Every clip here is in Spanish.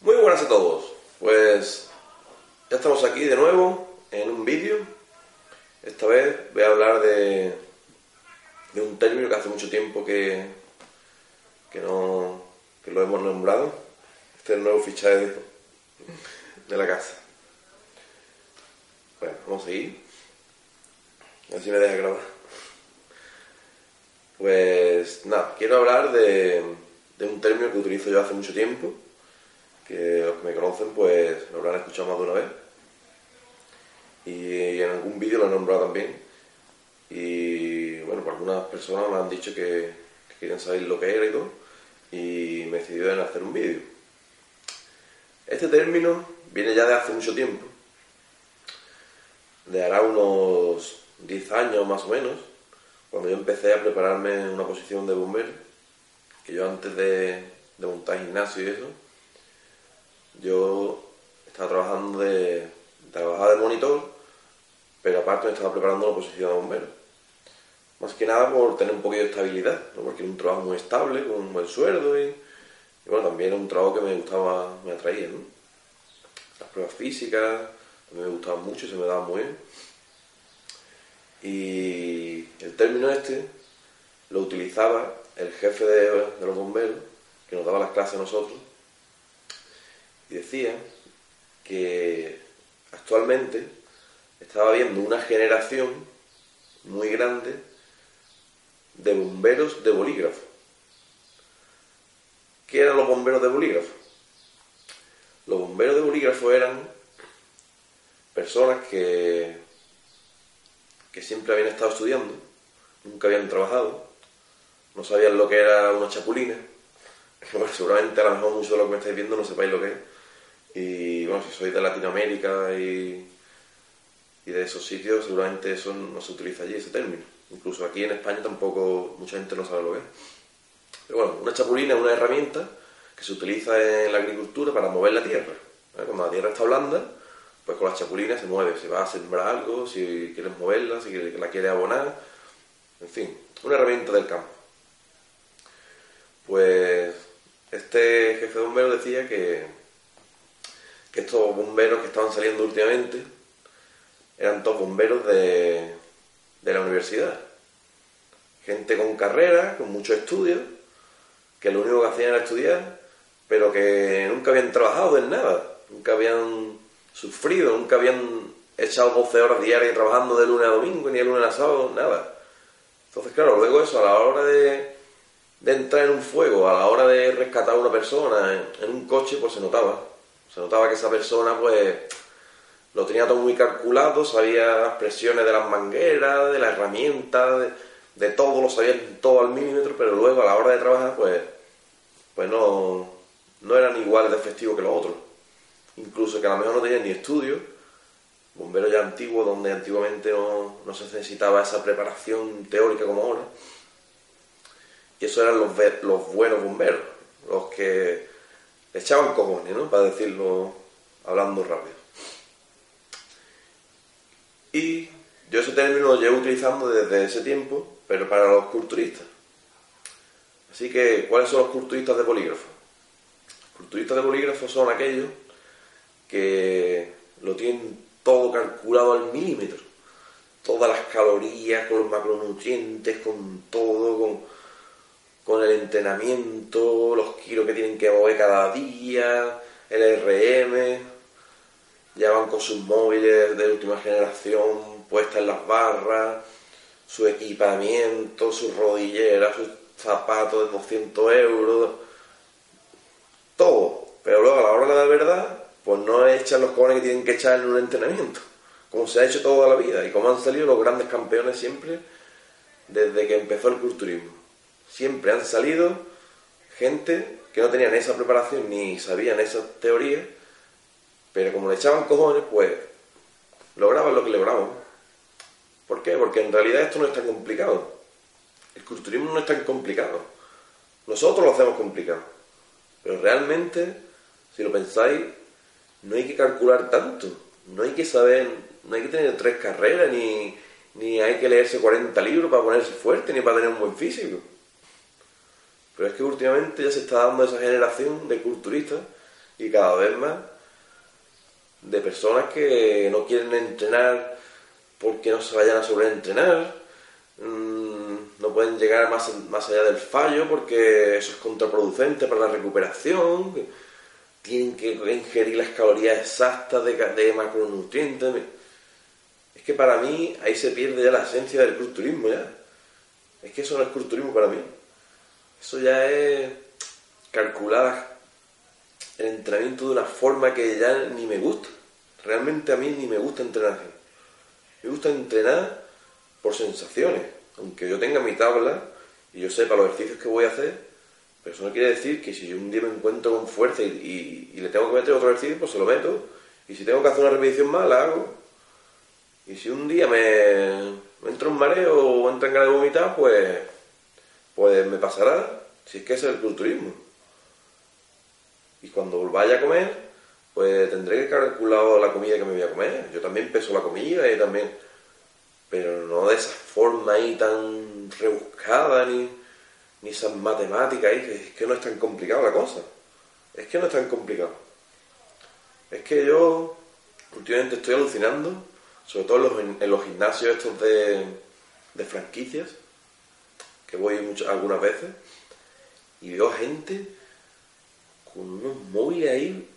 muy buenas a todos. Pues ya estamos aquí de nuevo en un vídeo. Esta vez voy a hablar de, de un término que hace mucho tiempo que, que no que lo hemos nombrado. Este es el nuevo fichaje de, la casa. Bueno, vamos a seguir. A si me deja grabar. Pues nada, quiero hablar de de un término que utilizo yo hace mucho tiempo, que los que me conocen pues lo habrán escuchado más de una vez. Y en algún vídeo lo he nombrado también. Y bueno, pues algunas personas me han dicho que, que querían saber lo que era y todo. Y me decidí en hacer un vídeo. Este término viene ya de hace mucho tiempo. De hará unos 10 años más o menos, cuando yo empecé a prepararme una posición de bombero que yo antes de, montar gimnasio y eso, yo estaba trabajando de, trabajaba de monitor, pero aparte me estaba preparando la posición de bombero. Más que nada por tener un poquito de estabilidad, porque era un trabajo muy estable, con un buen sueldo y, bueno, también era un trabajo que me gustaba, me atraía. Las pruebas físicas también me gustaban mucho, se me daban muy bien. Y el término este lo utilizaba el jefe de, los bomberos, que nos daba las clases a nosotros, y decía que actualmente estaba habiendo una generación muy grande de bomberos de bolígrafo. ¿Qué eran los bomberos de bolígrafo? Los bomberos de bolígrafo eran personas que, que siempre habían estado estudiando, nunca habían trabajado, no sabían lo que era una chapulina. Bueno, seguramente a lo mejor muchos de los que me estáis viendo no sepáis lo que es. Y bueno, si sois de Latinoamérica y, y de esos sitios, seguramente eso no se utiliza allí, ese término. Incluso aquí en España tampoco mucha gente no sabe lo que es. Pero bueno, una chapulina es una herramienta que se utiliza en la agricultura para mover la tierra. Cuando la tierra está blanda, pues con las chapulinas se mueve, se va a sembrar algo, si quieres moverla, si la quieres abonar, en fin, una herramienta del campo. Pues este jefe de bomberos decía que, que estos bomberos que estaban saliendo últimamente eran todos bomberos de, de la universidad. Gente con carrera, con muchos estudios, que lo único que hacían era estudiar, pero que nunca habían trabajado en nada, nunca habían sufrido, nunca habían echado 12 horas diarias trabajando de lunes a domingo, ni de lunes a sábado, nada. Entonces, claro, luego eso, a la hora de, de entrar en un fuego, a la hora de rescatar a una persona en, un coche, pues se notaba. Se notaba que esa persona, pues, lo tenía todo muy calculado, sabía las presiones de las mangueras, de la herramienta, de, todo, lo sabía todo al milímetro, pero luego a la hora de trabajar, pues, pues no, no eran iguales de efectivos que los otros. Incluso que a lo mejor no tenían ni estudio, bombero ya antiguo, donde antiguamente no, no se necesitaba esa preparación teórica como ahora y esos eran los, los buenos bomberos, los que echaban cojones, ¿no? Para decirlo hablando rápido. Y yo ese término lo llevo utilizando desde ese tiempo, pero para los culturistas. Así que, ¿cuáles son los culturistas de bolígrafo? Los culturistas de bolígrafo son aquellos que lo tienen todo calculado al milímetro. Todas las calorías, con los macronutrientes, con todo, con el entrenamiento, los kilos que tienen que mover cada día, el RM, ya van con sus móviles de última generación puestas en las barras, su equipamiento, sus rodilleras, sus zapatos de 200 euros, todo. Pero luego a la hora de la verdad, pues no echan los cojones que tienen que echar en un entrenamiento, como se ha hecho toda la vida y como han salido los grandes campeones siempre desde que empezó el culturismo siempre han salido gente que no tenían esa preparación ni sabían esas teorías, pero como le echaban cojones, pues lograban lo que lograban. ¿Por qué? Porque en realidad esto no es tan complicado. El culturismo no es tan complicado. Nosotros lo hacemos complicado. Pero realmente, si lo pensáis, no hay que calcular tanto. No hay que saber, no hay que tener tres carreras, ni, ni hay que leerse 40 libros para ponerse fuerte, ni para tener un buen físico. Pero es que últimamente ya se está dando esa generación de culturistas y cada vez más de personas que no quieren entrenar porque no se vayan a sobreentrenar, mm, no pueden llegar más, más allá del fallo porque eso es contraproducente para la recuperación, tienen que ingerir las calorías exactas de, de macronutrientes. Es que para mí ahí se pierde ya la esencia del culturismo ya. Es que eso no es culturismo para mí. Eso ya es calcular el entrenamiento de una forma que ya ni me gusta. Realmente a mí ni me gusta entrenar. Me gusta entrenar por sensaciones. Aunque yo tenga mi tabla y yo sepa los ejercicios que voy a hacer, pero eso no quiere decir que si yo un día me encuentro con fuerza y, le tengo que meter otro ejercicio, pues se lo meto. Y si tengo que hacer una repetición más, la hago. Y si un día me, me entra un mareo o entra en ganas de vomitar, pues pues me pasará, si es que es el culturismo. Y cuando vaya a comer, pues tendré que calcular la comida que me voy a comer. Yo también peso la comida y también... Pero no de esa forma ahí tan rebuscada ni, ni esas matemáticas ahí, es que no es tan complicado la cosa. Es que no es tan complicado. Es que yo últimamente estoy alucinando, sobre todo en los, en los gimnasios estos de, de franquicias, que voy muchas, algunas veces, y veo gente con unos móviles ahí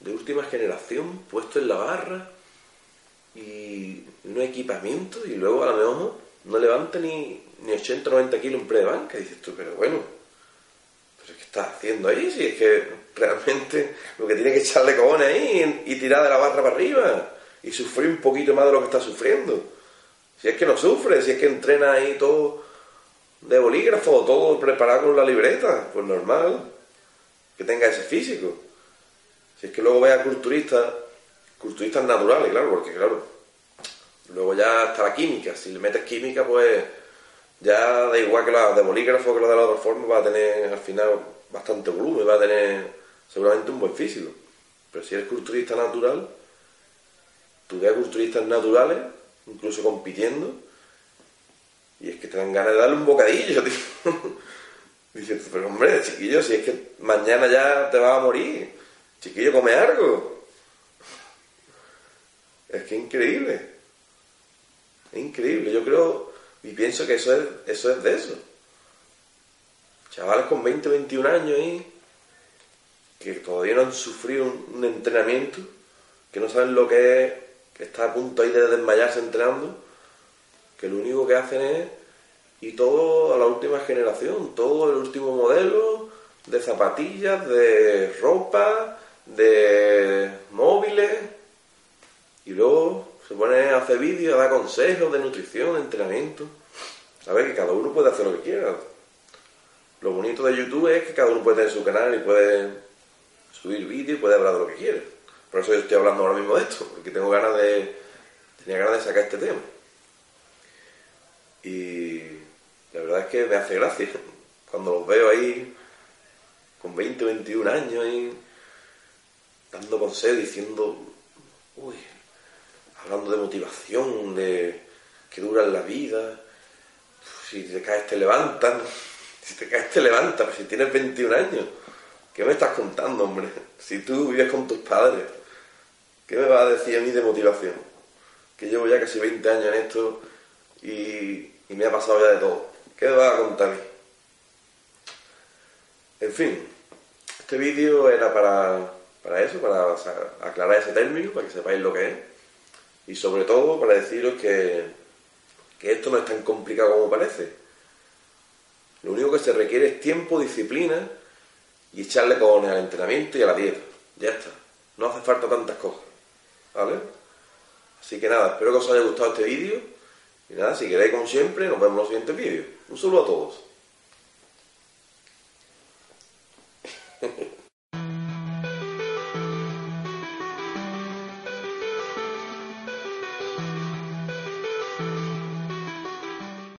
de última generación puesto en la barra y un equipamiento y luego a lo mejor no levanta ni, ni 80 o 90 kilos en pre de banca. Y dices tú, pero bueno, pero ¿qué estás haciendo ahí? Si es que realmente lo que tiene que echarle cojones ahí y, tirar de la barra para arriba y sufrir un poquito más de lo que está sufriendo. Si es que no sufre, si es que entrena ahí todo de bolígrafo, todo preparado con la libreta, pues normal que tenga ese físico. Si es que luego vea culturistas, culturistas naturales, claro, porque claro, luego ya está la química, si le metes química, pues ya da igual que la de bolígrafo que la de la otra forma, va a tener al final bastante volumen, va a tener seguramente un buen físico. Pero si eres culturista natural, tú ves culturistas naturales, incluso compitiendo, y es que te dan ganas de darle un bocadillo, tío. Dices, pero hombre, chiquillo, si es que mañana ya te vas a morir. Chiquillo, come algo. Es que increíble. Es increíble. Yo creo y pienso que eso es, eso es de eso. Chavales con 20, 21 años ahí, que todavía no han sufrido un, entrenamiento, que no saben lo que es, que está a punto ahí de desmayarse entrenando que lo único que hacen es y todo a la última generación, todo el último modelo de zapatillas, de ropa, de móviles y luego se pone a hacer vídeos, a dar consejos de nutrición, de entrenamiento. ver Que cada uno puede hacer lo que quiera. Lo bonito de YouTube es que cada uno puede tener su canal y puede subir vídeos y puede hablar de lo que quiere. Por eso yo estoy hablando ahora mismo de esto, porque tengo ganas de, tenía ganas de sacar este tema. Y la verdad es que me hace gracia cuando los veo ahí con 20, 21 años ahí dando consejos, diciendo, uy, hablando de motivación, de que dura la vida, si te caes te levantan, si te caes te levantan, si tienes 21 años, ¿qué me estás contando, hombre? Si tú vives con tus padres, ¿qué me vas a decir a mí de motivación? Que llevo ya casi 20 años en esto y y me ha pasado ya de todo. ¿Qué me vas a contar En fin, este vídeo era para, para eso, para aclarar ese término, para que sepáis lo que es. Y sobre todo para deciros que, que esto no es tan complicado como parece. Lo único que se requiere es tiempo, disciplina y echarle con el entrenamiento y a la dieta. Ya está. No hace falta tantas cosas. ¿Vale? Así que nada, espero que os haya gustado este vídeo y nada, si queréis como siempre, nos vemos en los siguientes vídeos. Un saludo a todos.